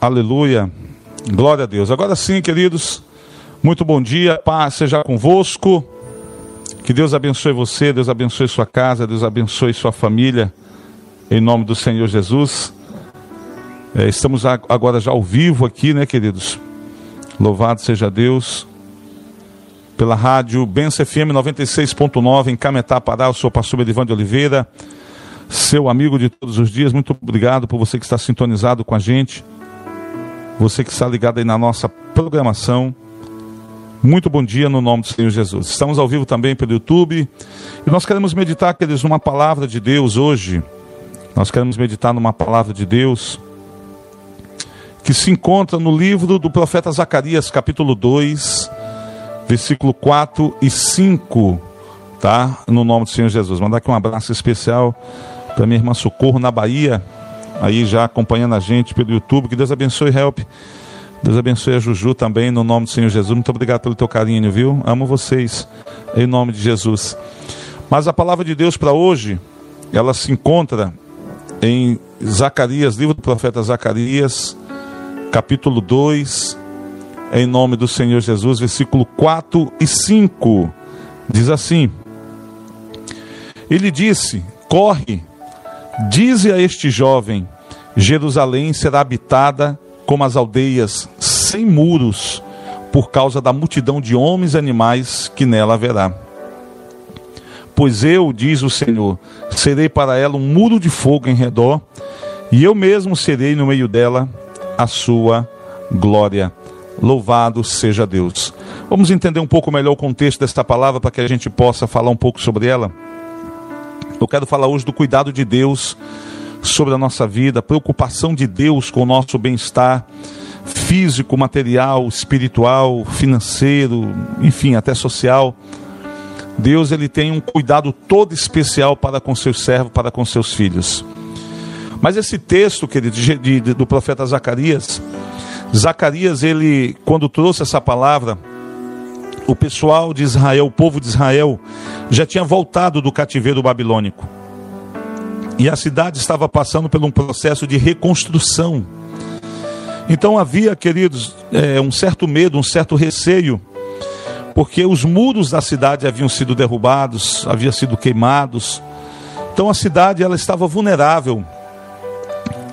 Aleluia. Glória a Deus. Agora sim, queridos, muito bom dia. Paz seja convosco. Que Deus abençoe você, Deus abençoe sua casa, Deus abençoe sua família. Em nome do Senhor Jesus. É, estamos agora já ao vivo aqui, né, queridos? Louvado seja Deus. Pela rádio Benção FM 96.9 em Cametá, Pará, eu sou o pastor Edivan de Oliveira, seu amigo de todos os dias. Muito obrigado por você que está sintonizado com a gente. Você que está ligado aí na nossa programação. Muito bom dia no nome do Senhor Jesus. Estamos ao vivo também pelo YouTube. E nós queremos meditar, queridos, numa palavra de Deus hoje nós queremos meditar numa palavra de Deus que se encontra no livro do profeta Zacarias, capítulo 2, versículo 4 e 5, tá? No nome do Senhor Jesus. Mandar aqui um abraço especial para minha irmã Socorro na Bahia, aí já acompanhando a gente pelo YouTube. Que Deus abençoe, help. Deus abençoe a Juju também, no nome do Senhor Jesus. Muito obrigado pelo teu carinho, viu? Amo vocês, em nome de Jesus. Mas a palavra de Deus para hoje, ela se encontra em Zacarias, livro do profeta Zacarias, capítulo 2, em nome do Senhor Jesus, versículo 4 e 5. Diz assim: Ele disse: Corre, dize a este jovem: Jerusalém será habitada como as aldeias sem muros, por causa da multidão de homens e animais que nela haverá. Pois eu, diz o Senhor, serei para ela um muro de fogo em redor, e eu mesmo serei no meio dela a sua glória. Louvado seja Deus. Vamos entender um pouco melhor o contexto desta palavra para que a gente possa falar um pouco sobre ela. Eu quero falar hoje do cuidado de Deus sobre a nossa vida, a preocupação de Deus com o nosso bem-estar físico, material, espiritual, financeiro, enfim, até social. Deus ele tem um cuidado todo especial para com seus servos, para com seus filhos. Mas esse texto, querido, de, de, do profeta Zacarias, Zacarias, ele, quando trouxe essa palavra, o pessoal de Israel, o povo de Israel, já tinha voltado do cativeiro babilônico. E a cidade estava passando por um processo de reconstrução. Então havia, queridos, é, um certo medo, um certo receio porque os muros da cidade haviam sido derrubados, haviam sido queimados. Então a cidade ela estava vulnerável.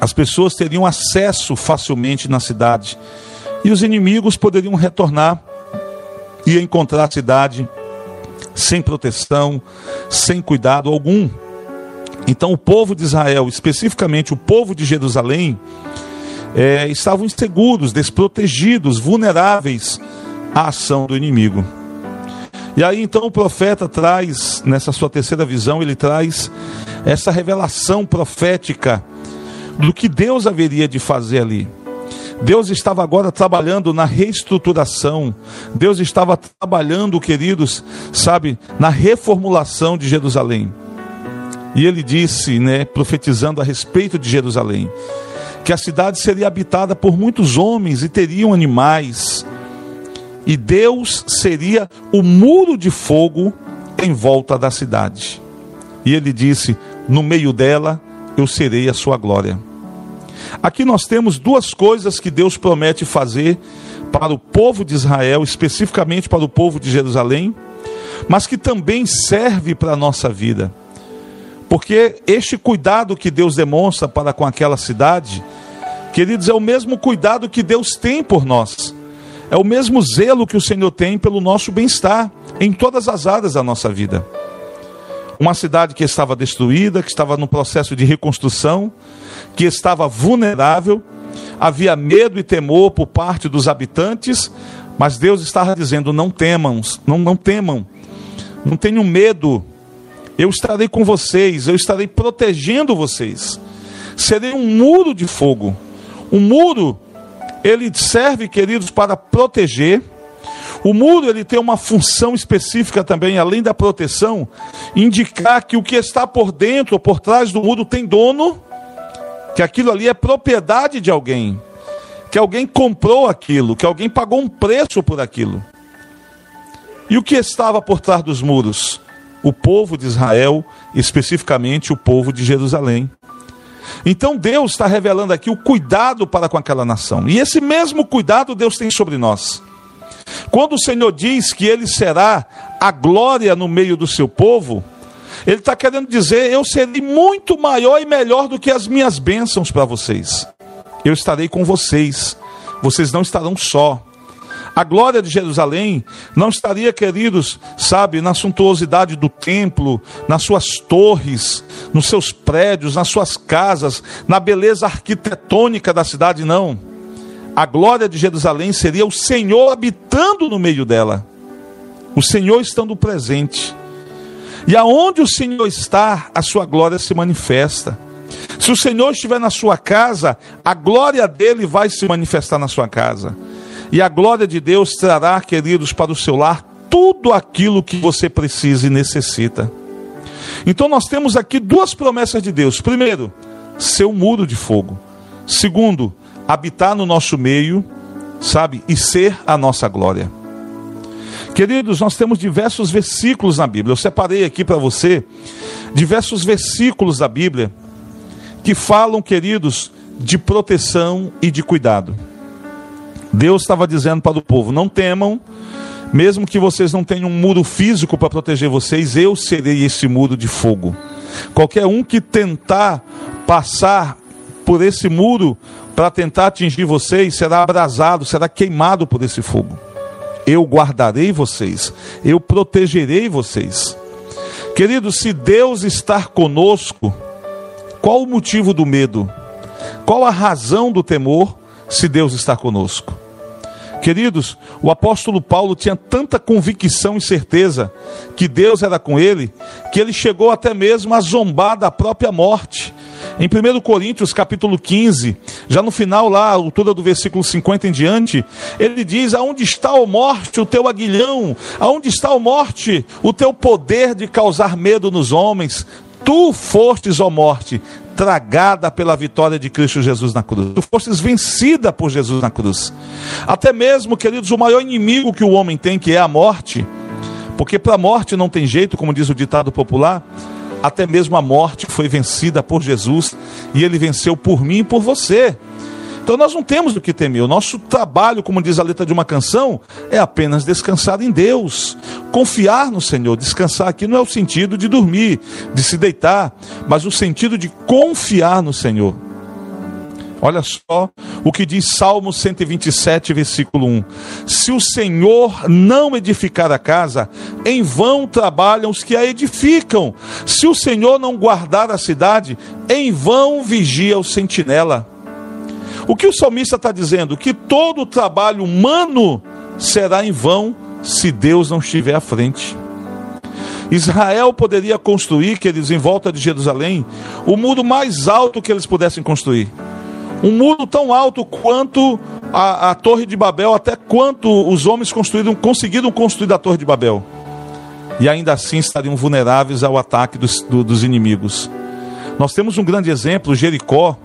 As pessoas teriam acesso facilmente na cidade e os inimigos poderiam retornar e encontrar a cidade sem proteção, sem cuidado algum. Então o povo de Israel, especificamente o povo de Jerusalém, é, estavam inseguros, desprotegidos, vulneráveis a ação do inimigo. E aí então o profeta traz, nessa sua terceira visão, ele traz essa revelação profética do que Deus haveria de fazer ali. Deus estava agora trabalhando na reestruturação, Deus estava trabalhando, queridos, sabe, na reformulação de Jerusalém. E ele disse, né, profetizando a respeito de Jerusalém, que a cidade seria habitada por muitos homens e teriam animais, e Deus seria o muro de fogo em volta da cidade. E ele disse: No meio dela eu serei a sua glória. Aqui nós temos duas coisas que Deus promete fazer para o povo de Israel, especificamente para o povo de Jerusalém, mas que também serve para a nossa vida. Porque este cuidado que Deus demonstra para com aquela cidade, queridos, é o mesmo cuidado que Deus tem por nós. É o mesmo zelo que o Senhor tem pelo nosso bem-estar em todas as áreas da nossa vida. Uma cidade que estava destruída, que estava no processo de reconstrução, que estava vulnerável, havia medo e temor por parte dos habitantes, mas Deus estava dizendo: não temam, não, não temam, não tenham medo, eu estarei com vocês, eu estarei protegendo vocês. Serei um muro de fogo, um muro ele serve, queridos, para proteger. O muro ele tem uma função específica também, além da proteção, indicar que o que está por dentro por trás do muro tem dono, que aquilo ali é propriedade de alguém, que alguém comprou aquilo, que alguém pagou um preço por aquilo. E o que estava por trás dos muros? O povo de Israel, especificamente o povo de Jerusalém. Então Deus está revelando aqui o cuidado para com aquela nação. E esse mesmo cuidado Deus tem sobre nós. Quando o Senhor diz que Ele será a glória no meio do seu povo, Ele está querendo dizer: eu serei muito maior e melhor do que as minhas bênçãos para vocês. Eu estarei com vocês, vocês não estarão só. A glória de Jerusalém não estaria, queridos, sabe, na suntuosidade do templo, nas suas torres, nos seus prédios, nas suas casas, na beleza arquitetônica da cidade, não. A glória de Jerusalém seria o Senhor habitando no meio dela, o Senhor estando presente. E aonde o Senhor está, a sua glória se manifesta. Se o Senhor estiver na sua casa, a glória dele vai se manifestar na sua casa. E a glória de Deus trará, queridos, para o seu lar tudo aquilo que você precisa e necessita. Então nós temos aqui duas promessas de Deus. Primeiro, ser muro de fogo. Segundo, habitar no nosso meio, sabe, e ser a nossa glória. Queridos, nós temos diversos versículos na Bíblia. Eu separei aqui para você diversos versículos da Bíblia que falam, queridos, de proteção e de cuidado. Deus estava dizendo para o povo: não temam, mesmo que vocês não tenham um muro físico para proteger vocês, eu serei esse muro de fogo. Qualquer um que tentar passar por esse muro para tentar atingir vocês será abrasado, será queimado por esse fogo. Eu guardarei vocês, eu protegerei vocês. Queridos, se Deus estar conosco, qual o motivo do medo? Qual a razão do temor se Deus está conosco? Queridos, o apóstolo Paulo tinha tanta convicção e certeza que Deus era com ele, que ele chegou até mesmo a zombar da própria morte. Em 1 Coríntios, capítulo 15, já no final lá, a altura do versículo 50 em diante, ele diz: Aonde está, a morte, o teu aguilhão? Aonde está, a morte, o teu poder de causar medo nos homens? Tu fostes, ó morte, tragada pela vitória de Cristo Jesus na cruz. Tu fostes vencida por Jesus na cruz. Até mesmo, queridos, o maior inimigo que o homem tem, que é a morte, porque para a morte não tem jeito, como diz o ditado popular, até mesmo a morte foi vencida por Jesus e ele venceu por mim e por você. Então nós não temos o que temer. O nosso trabalho, como diz a letra de uma canção, é apenas descansar em Deus, confiar no Senhor. Descansar aqui não é o sentido de dormir, de se deitar, mas o sentido de confiar no Senhor. Olha só o que diz Salmo 127, versículo 1: Se o Senhor não edificar a casa, em vão trabalham os que a edificam. Se o Senhor não guardar a cidade, em vão vigia o sentinela. O que o salmista está dizendo? Que todo o trabalho humano será em vão se Deus não estiver à frente. Israel poderia construir, que eles em volta de Jerusalém, o muro mais alto que eles pudessem construir. Um muro tão alto quanto a, a Torre de Babel, até quanto os homens construíram, conseguiram construir a Torre de Babel. E ainda assim estariam vulneráveis ao ataque dos, do, dos inimigos. Nós temos um grande exemplo, Jericó,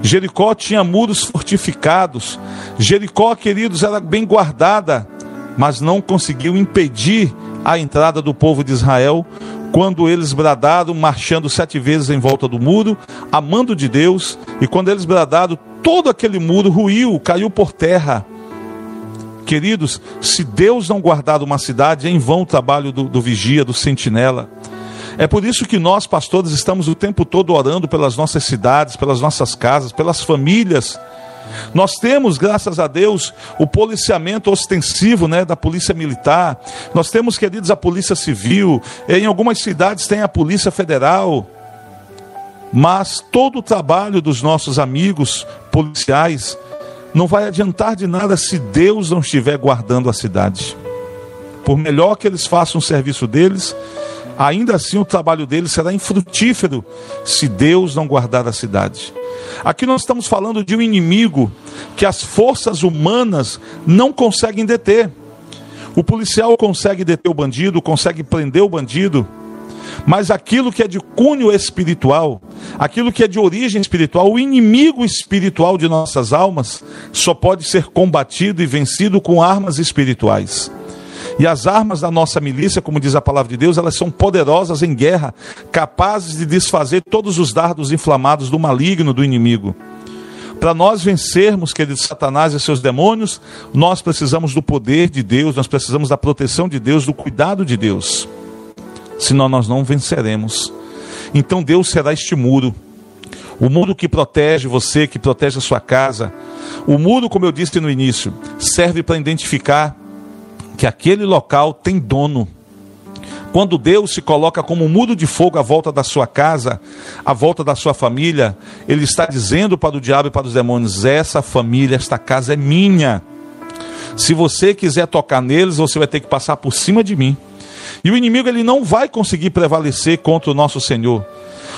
Jericó tinha muros fortificados. Jericó, queridos, era bem guardada, mas não conseguiu impedir a entrada do povo de Israel quando eles bradaram, marchando sete vezes em volta do muro, amando de Deus, e quando eles bradaram, todo aquele muro ruiu, caiu por terra. Queridos, se Deus não guardar uma cidade, é em vão o trabalho do, do vigia, do sentinela. É por isso que nós, pastores, estamos o tempo todo orando pelas nossas cidades, pelas nossas casas, pelas famílias. Nós temos, graças a Deus, o policiamento ostensivo né, da polícia militar. Nós temos, queridos, a polícia civil. Em algumas cidades tem a polícia federal. Mas todo o trabalho dos nossos amigos policiais não vai adiantar de nada se Deus não estiver guardando a cidade. Por melhor que eles façam o serviço deles, ainda assim o trabalho deles será infrutífero se Deus não guardar a cidade. Aqui nós estamos falando de um inimigo que as forças humanas não conseguem deter. O policial consegue deter o bandido, consegue prender o bandido, mas aquilo que é de cunho espiritual, aquilo que é de origem espiritual, o inimigo espiritual de nossas almas, só pode ser combatido e vencido com armas espirituais. E as armas da nossa milícia, como diz a palavra de Deus, elas são poderosas em guerra, capazes de desfazer todos os dardos inflamados do maligno do inimigo. Para nós vencermos, querido Satanás e seus demônios, nós precisamos do poder de Deus, nós precisamos da proteção de Deus, do cuidado de Deus. Senão nós não venceremos. Então Deus será este muro. O muro que protege você, que protege a sua casa. O muro, como eu disse no início, serve para identificar que aquele local tem dono. Quando Deus se coloca como um de fogo à volta da sua casa, à volta da sua família, Ele está dizendo para o diabo e para os demônios: essa família, esta casa é minha. Se você quiser tocar neles, você vai ter que passar por cima de mim. E o inimigo ele não vai conseguir prevalecer contra o nosso Senhor.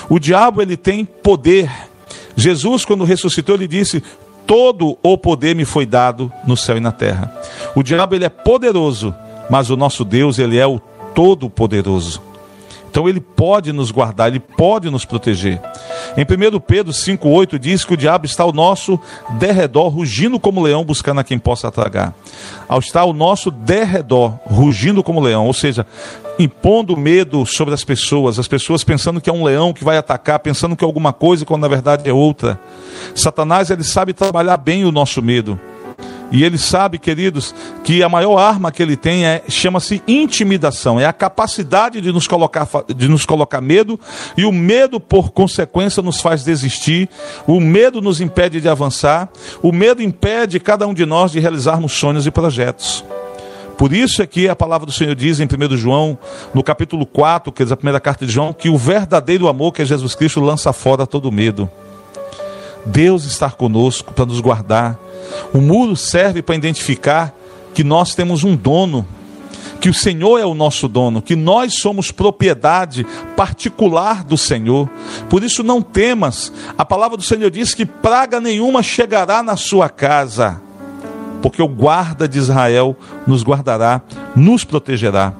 O diabo ele tem poder. Jesus quando ressuscitou ele disse: "Todo o poder me foi dado no céu e na terra". O diabo ele é poderoso, mas o nosso Deus ele é o Todo-Poderoso. Então ele pode nos guardar, ele pode nos proteger. Em 1 Pedro 5,8 diz que o diabo está ao nosso derredor, rugindo como leão, buscando a quem possa tragar. Ao estar ao nosso derredor, rugindo como leão, ou seja, impondo medo sobre as pessoas, as pessoas pensando que é um leão que vai atacar, pensando que é alguma coisa, quando na verdade é outra. Satanás ele sabe trabalhar bem o nosso medo. E ele sabe, queridos, que a maior arma que ele tem é chama-se intimidação, é a capacidade de nos colocar de nos colocar medo, e o medo por consequência nos faz desistir, o medo nos impede de avançar, o medo impede cada um de nós de realizarmos sonhos e projetos. Por isso é que a palavra do Senhor diz em 1 João, no capítulo 4, que é a primeira carta de João, que o verdadeiro amor que é Jesus Cristo lança fora todo medo. Deus está conosco para nos guardar. O muro serve para identificar que nós temos um dono, que o Senhor é o nosso dono, que nós somos propriedade particular do Senhor. Por isso não temas. A palavra do Senhor diz que praga nenhuma chegará na sua casa porque o guarda de Israel nos guardará, nos protegerá.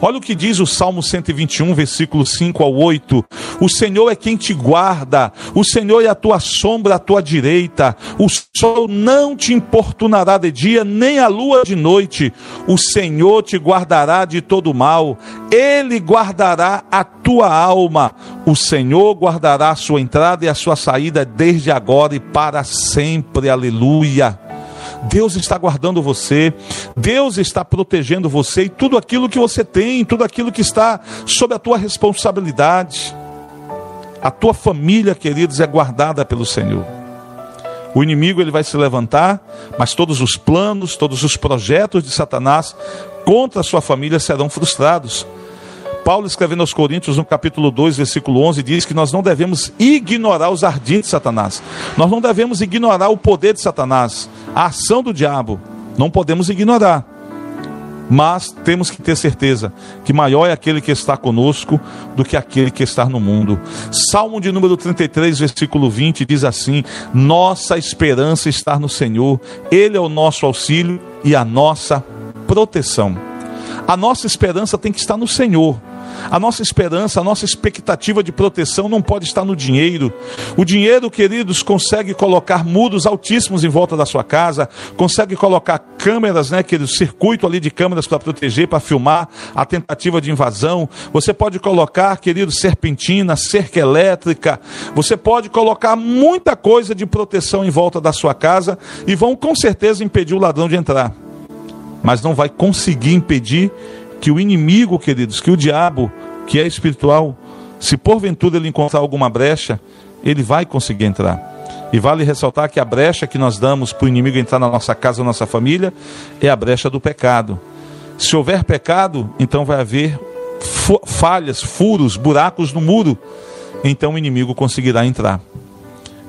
Olha o que diz o Salmo 121, versículo 5 ao 8: O Senhor é quem te guarda, o Senhor é a tua sombra à tua direita, o sol não te importunará de dia, nem a lua de noite, o Senhor te guardará de todo mal, ele guardará a tua alma, o Senhor guardará a sua entrada e a sua saída desde agora e para sempre, aleluia. Deus está guardando você, Deus está protegendo você e tudo aquilo que você tem, tudo aquilo que está sob a tua responsabilidade. A tua família, queridos, é guardada pelo Senhor. O inimigo ele vai se levantar, mas todos os planos, todos os projetos de Satanás contra a sua família serão frustrados. Paulo, escrevendo aos Coríntios, no capítulo 2, versículo 11, diz que nós não devemos ignorar os ardentes de Satanás. Nós não devemos ignorar o poder de Satanás, a ação do diabo. Não podemos ignorar. Mas temos que ter certeza que maior é aquele que está conosco do que aquele que está no mundo. Salmo de número 33, versículo 20 diz assim: Nossa esperança está no Senhor, Ele é o nosso auxílio e a nossa proteção. A nossa esperança tem que estar no Senhor. A nossa esperança, a nossa expectativa de proteção não pode estar no dinheiro. O dinheiro, queridos, consegue colocar muros altíssimos em volta da sua casa, consegue colocar câmeras, né, aquele circuito ali de câmeras para proteger, para filmar a tentativa de invasão. Você pode colocar, querido, serpentina, cerca elétrica. Você pode colocar muita coisa de proteção em volta da sua casa e vão com certeza impedir o ladrão de entrar. Mas não vai conseguir impedir que o inimigo, queridos, que o diabo, que é espiritual, se porventura ele encontrar alguma brecha, ele vai conseguir entrar. E vale ressaltar que a brecha que nós damos para o inimigo entrar na nossa casa, na nossa família, é a brecha do pecado. Se houver pecado, então vai haver falhas, furos, buracos no muro, então o inimigo conseguirá entrar.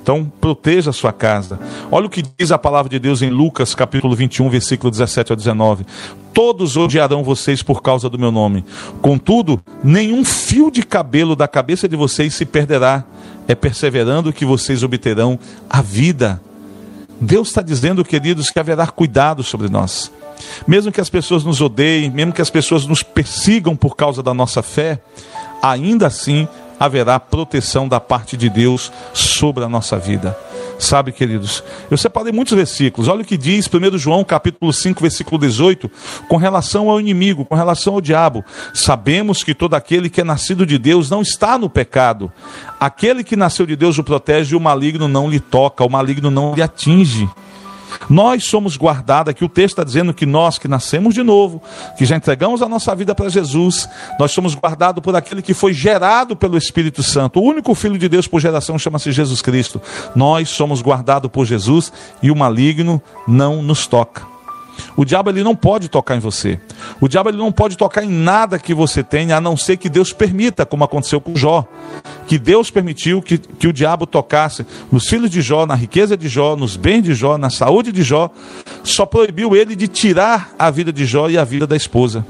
Então, proteja a sua casa. Olha o que diz a palavra de Deus em Lucas, capítulo 21, versículo 17 a 19. Todos odiarão vocês por causa do meu nome. Contudo, nenhum fio de cabelo da cabeça de vocês se perderá. É perseverando que vocês obterão a vida. Deus está dizendo, queridos, que haverá cuidado sobre nós. Mesmo que as pessoas nos odeiem, mesmo que as pessoas nos persigam por causa da nossa fé, ainda assim haverá proteção da parte de Deus sobre a nossa vida. Sabe, queridos, eu separei muitos versículos. Olha o que diz 1 João, capítulo 5, versículo 18, com relação ao inimigo, com relação ao diabo. Sabemos que todo aquele que é nascido de Deus não está no pecado. Aquele que nasceu de Deus o protege e o maligno não lhe toca, o maligno não lhe atinge. Nós somos guardados, aqui o texto está dizendo que nós que nascemos de novo, que já entregamos a nossa vida para Jesus, nós somos guardados por aquele que foi gerado pelo Espírito Santo. O único Filho de Deus por geração chama-se Jesus Cristo. Nós somos guardados por Jesus e o maligno não nos toca. O diabo ele não pode tocar em você. O diabo ele não pode tocar em nada que você tenha, a não ser que Deus permita, como aconteceu com Jó. Que Deus permitiu que, que o diabo tocasse nos filhos de Jó, na riqueza de Jó, nos bens de Jó, na saúde de Jó. Só proibiu ele de tirar a vida de Jó e a vida da esposa.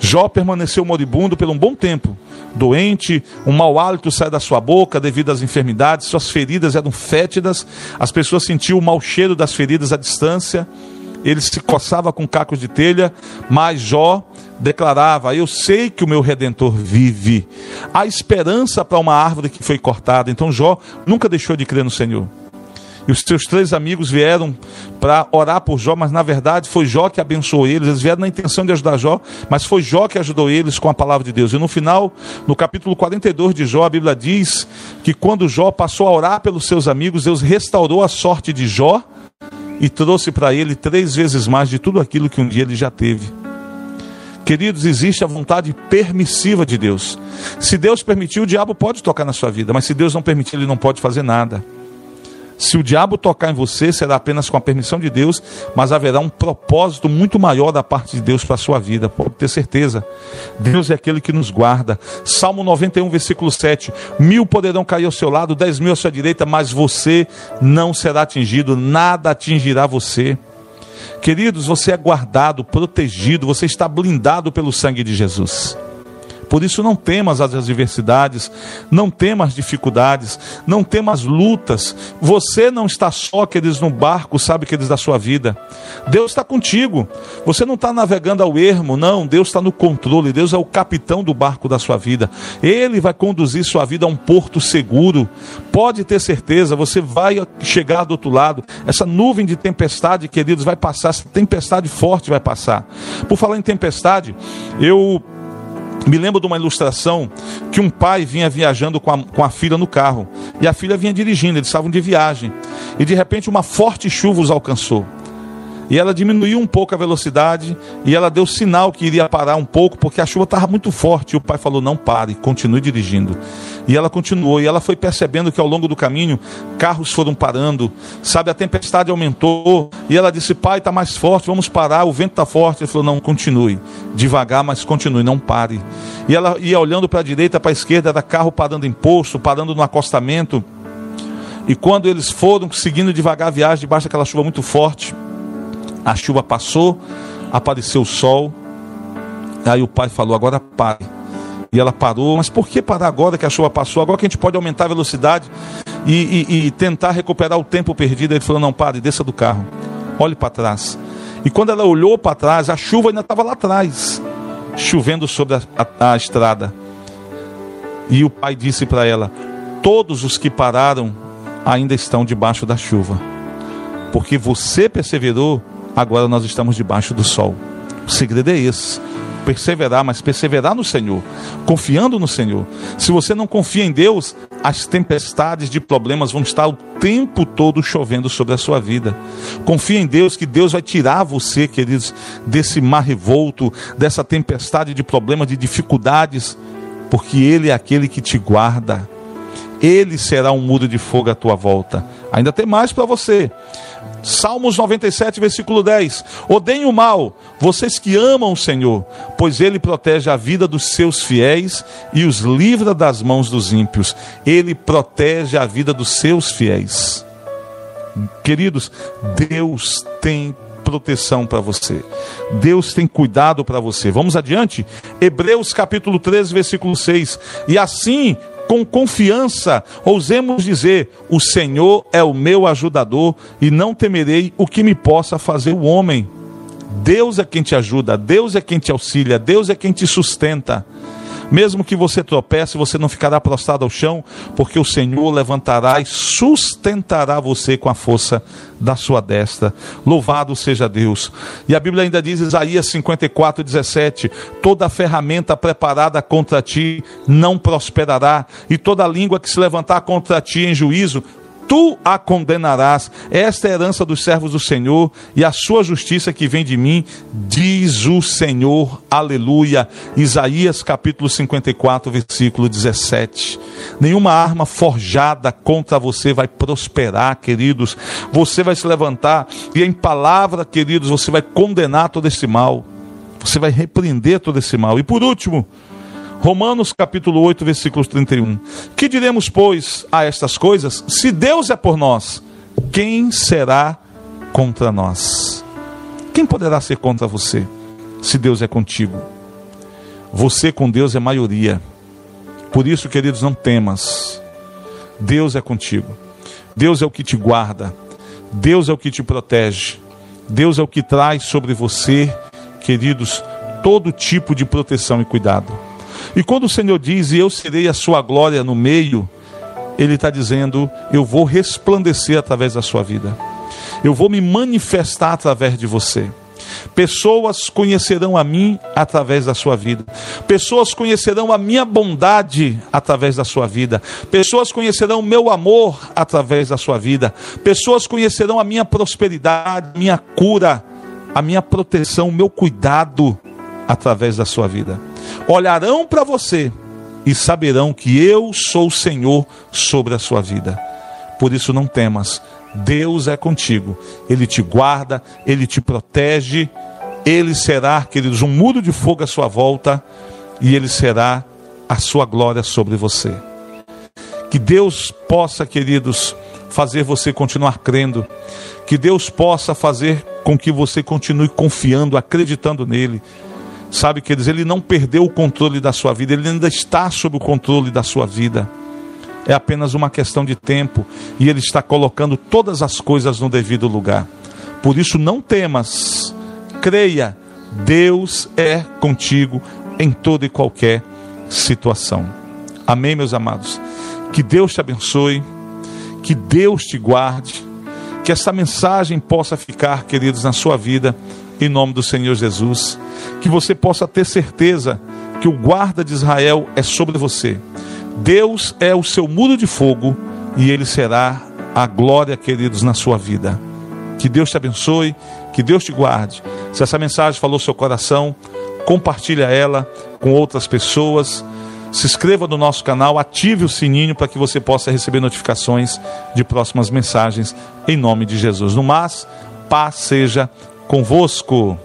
Jó permaneceu moribundo por um bom tempo. Doente, um mau hálito sai da sua boca devido às enfermidades, suas feridas eram fétidas, as pessoas sentiam o mau cheiro das feridas à distância ele se coçava com cacos de telha, mas Jó declarava: Eu sei que o meu redentor vive. Há esperança para uma árvore que foi cortada. Então Jó nunca deixou de crer no Senhor. E os seus três amigos vieram para orar por Jó, mas na verdade foi Jó que abençoou eles. Eles vieram na intenção de ajudar Jó, mas foi Jó que ajudou eles com a palavra de Deus. E no final, no capítulo 42 de Jó, a Bíblia diz que quando Jó passou a orar pelos seus amigos, Deus restaurou a sorte de Jó e trouxe para ele três vezes mais de tudo aquilo que um dia ele já teve. Queridos, existe a vontade permissiva de Deus. Se Deus permitir, o diabo pode tocar na sua vida, mas se Deus não permitir, ele não pode fazer nada. Se o diabo tocar em você, será apenas com a permissão de Deus, mas haverá um propósito muito maior da parte de Deus para a sua vida, pode ter certeza. Deus é aquele que nos guarda. Salmo 91, versículo 7: Mil poderão cair ao seu lado, dez mil à sua direita, mas você não será atingido, nada atingirá você. Queridos, você é guardado, protegido, você está blindado pelo sangue de Jesus. Por isso não temas as adversidades, não temas as dificuldades, não temas as lutas. Você não está só, queridos, no barco, sabe, queridos, da sua vida. Deus está contigo. Você não está navegando ao ermo, não. Deus está no controle. Deus é o capitão do barco da sua vida. Ele vai conduzir sua vida a um porto seguro. Pode ter certeza, você vai chegar do outro lado. Essa nuvem de tempestade, queridos, vai passar. Essa tempestade forte vai passar. Por falar em tempestade, eu me lembro de uma ilustração que um pai vinha viajando com a, com a filha no carro e a filha vinha dirigindo, eles estavam de viagem e de repente uma forte chuva os alcançou. E ela diminuiu um pouco a velocidade e ela deu sinal que iria parar um pouco porque a chuva estava muito forte. E o pai falou: Não pare, continue dirigindo. E ela continuou, e ela foi percebendo que ao longo do caminho carros foram parando, sabe, a tempestade aumentou, e ela disse: Pai, está mais forte, vamos parar, o vento está forte. Ele falou: Não, continue, devagar, mas continue, não pare. E ela ia olhando para a direita, para a esquerda, era carro parando em posto, parando no acostamento. E quando eles foram seguindo devagar a viagem, debaixo daquela chuva muito forte, a chuva passou, apareceu o sol. Aí o pai falou: Agora pare e ela parou. Mas por que parar agora que a chuva passou? Agora que a gente pode aumentar a velocidade e, e, e tentar recuperar o tempo perdido. Ele falou: não, pare, desça do carro. Olhe para trás. E quando ela olhou para trás, a chuva ainda estava lá atrás, chovendo sobre a, a, a estrada. E o pai disse para ela: Todos os que pararam ainda estão debaixo da chuva, porque você perseverou, agora nós estamos debaixo do sol. O segredo é esse perseverar, mas perseverar no Senhor, confiando no Senhor. Se você não confia em Deus, as tempestades de problemas vão estar o tempo todo chovendo sobre a sua vida. Confia em Deus que Deus vai tirar você, queridos, desse mar revolto, dessa tempestade de problemas, de dificuldades, porque Ele é aquele que te guarda. Ele será um muro de fogo à tua volta. Ainda tem mais para você. Salmos 97, versículo 10. Odeiem o mal, vocês que amam o Senhor, pois ele protege a vida dos seus fiéis e os livra das mãos dos ímpios. Ele protege a vida dos seus fiéis. Queridos, Deus tem proteção para você. Deus tem cuidado para você. Vamos adiante? Hebreus capítulo 13, versículo 6. E assim com confiança, ousemos dizer: O Senhor é o meu ajudador e não temerei o que me possa fazer o homem. Deus é quem te ajuda, Deus é quem te auxilia, Deus é quem te sustenta. Mesmo que você tropece, você não ficará prostrado ao chão, porque o Senhor levantará e sustentará você com a força da sua destra. Louvado seja Deus. E a Bíblia ainda diz, Isaías 54, 17: toda ferramenta preparada contra ti não prosperará, e toda língua que se levantar contra ti em juízo tu a condenarás. Esta é a herança dos servos do Senhor e a sua justiça que vem de mim, diz o Senhor. Aleluia. Isaías capítulo 54, versículo 17. Nenhuma arma forjada contra você vai prosperar, queridos. Você vai se levantar e em palavra, queridos, você vai condenar todo esse mal. Você vai repreender todo esse mal. E por último, Romanos capítulo 8, versículos 31. Que diremos, pois, a estas coisas? Se Deus é por nós, quem será contra nós? Quem poderá ser contra você, se Deus é contigo? Você com Deus é maioria. Por isso, queridos, não temas. Deus é contigo. Deus é o que te guarda. Deus é o que te protege. Deus é o que traz sobre você, queridos, todo tipo de proteção e cuidado. E quando o Senhor diz, e eu serei a sua glória no meio, Ele está dizendo, eu vou resplandecer através da sua vida, eu vou me manifestar através de você. Pessoas conhecerão a mim através da sua vida. Pessoas conhecerão a minha bondade através da sua vida. Pessoas conhecerão o meu amor através da sua vida. Pessoas conhecerão a minha prosperidade, minha cura, a minha proteção, o meu cuidado através da sua vida olharão para você e saberão que eu sou o Senhor sobre a sua vida. Por isso não temas, Deus é contigo, Ele te guarda, Ele te protege, Ele será, queridos, um muro de fogo à sua volta e Ele será a sua glória sobre você. Que Deus possa, queridos, fazer você continuar crendo, que Deus possa fazer com que você continue confiando, acreditando nele Sabe, queridos, ele não perdeu o controle da sua vida, ele ainda está sob o controle da sua vida. É apenas uma questão de tempo e ele está colocando todas as coisas no devido lugar. Por isso, não temas, creia, Deus é contigo em toda e qualquer situação. Amém, meus amados? Que Deus te abençoe, que Deus te guarde, que essa mensagem possa ficar, queridos, na sua vida em nome do Senhor Jesus. Que você possa ter certeza que o guarda de Israel é sobre você. Deus é o seu muro de fogo e ele será a glória, queridos, na sua vida. Que Deus te abençoe, que Deus te guarde. Se essa mensagem falou seu coração, compartilha ela com outras pessoas. Se inscreva no nosso canal, ative o sininho para que você possa receber notificações de próximas mensagens em nome de Jesus. No mais, paz seja convosco.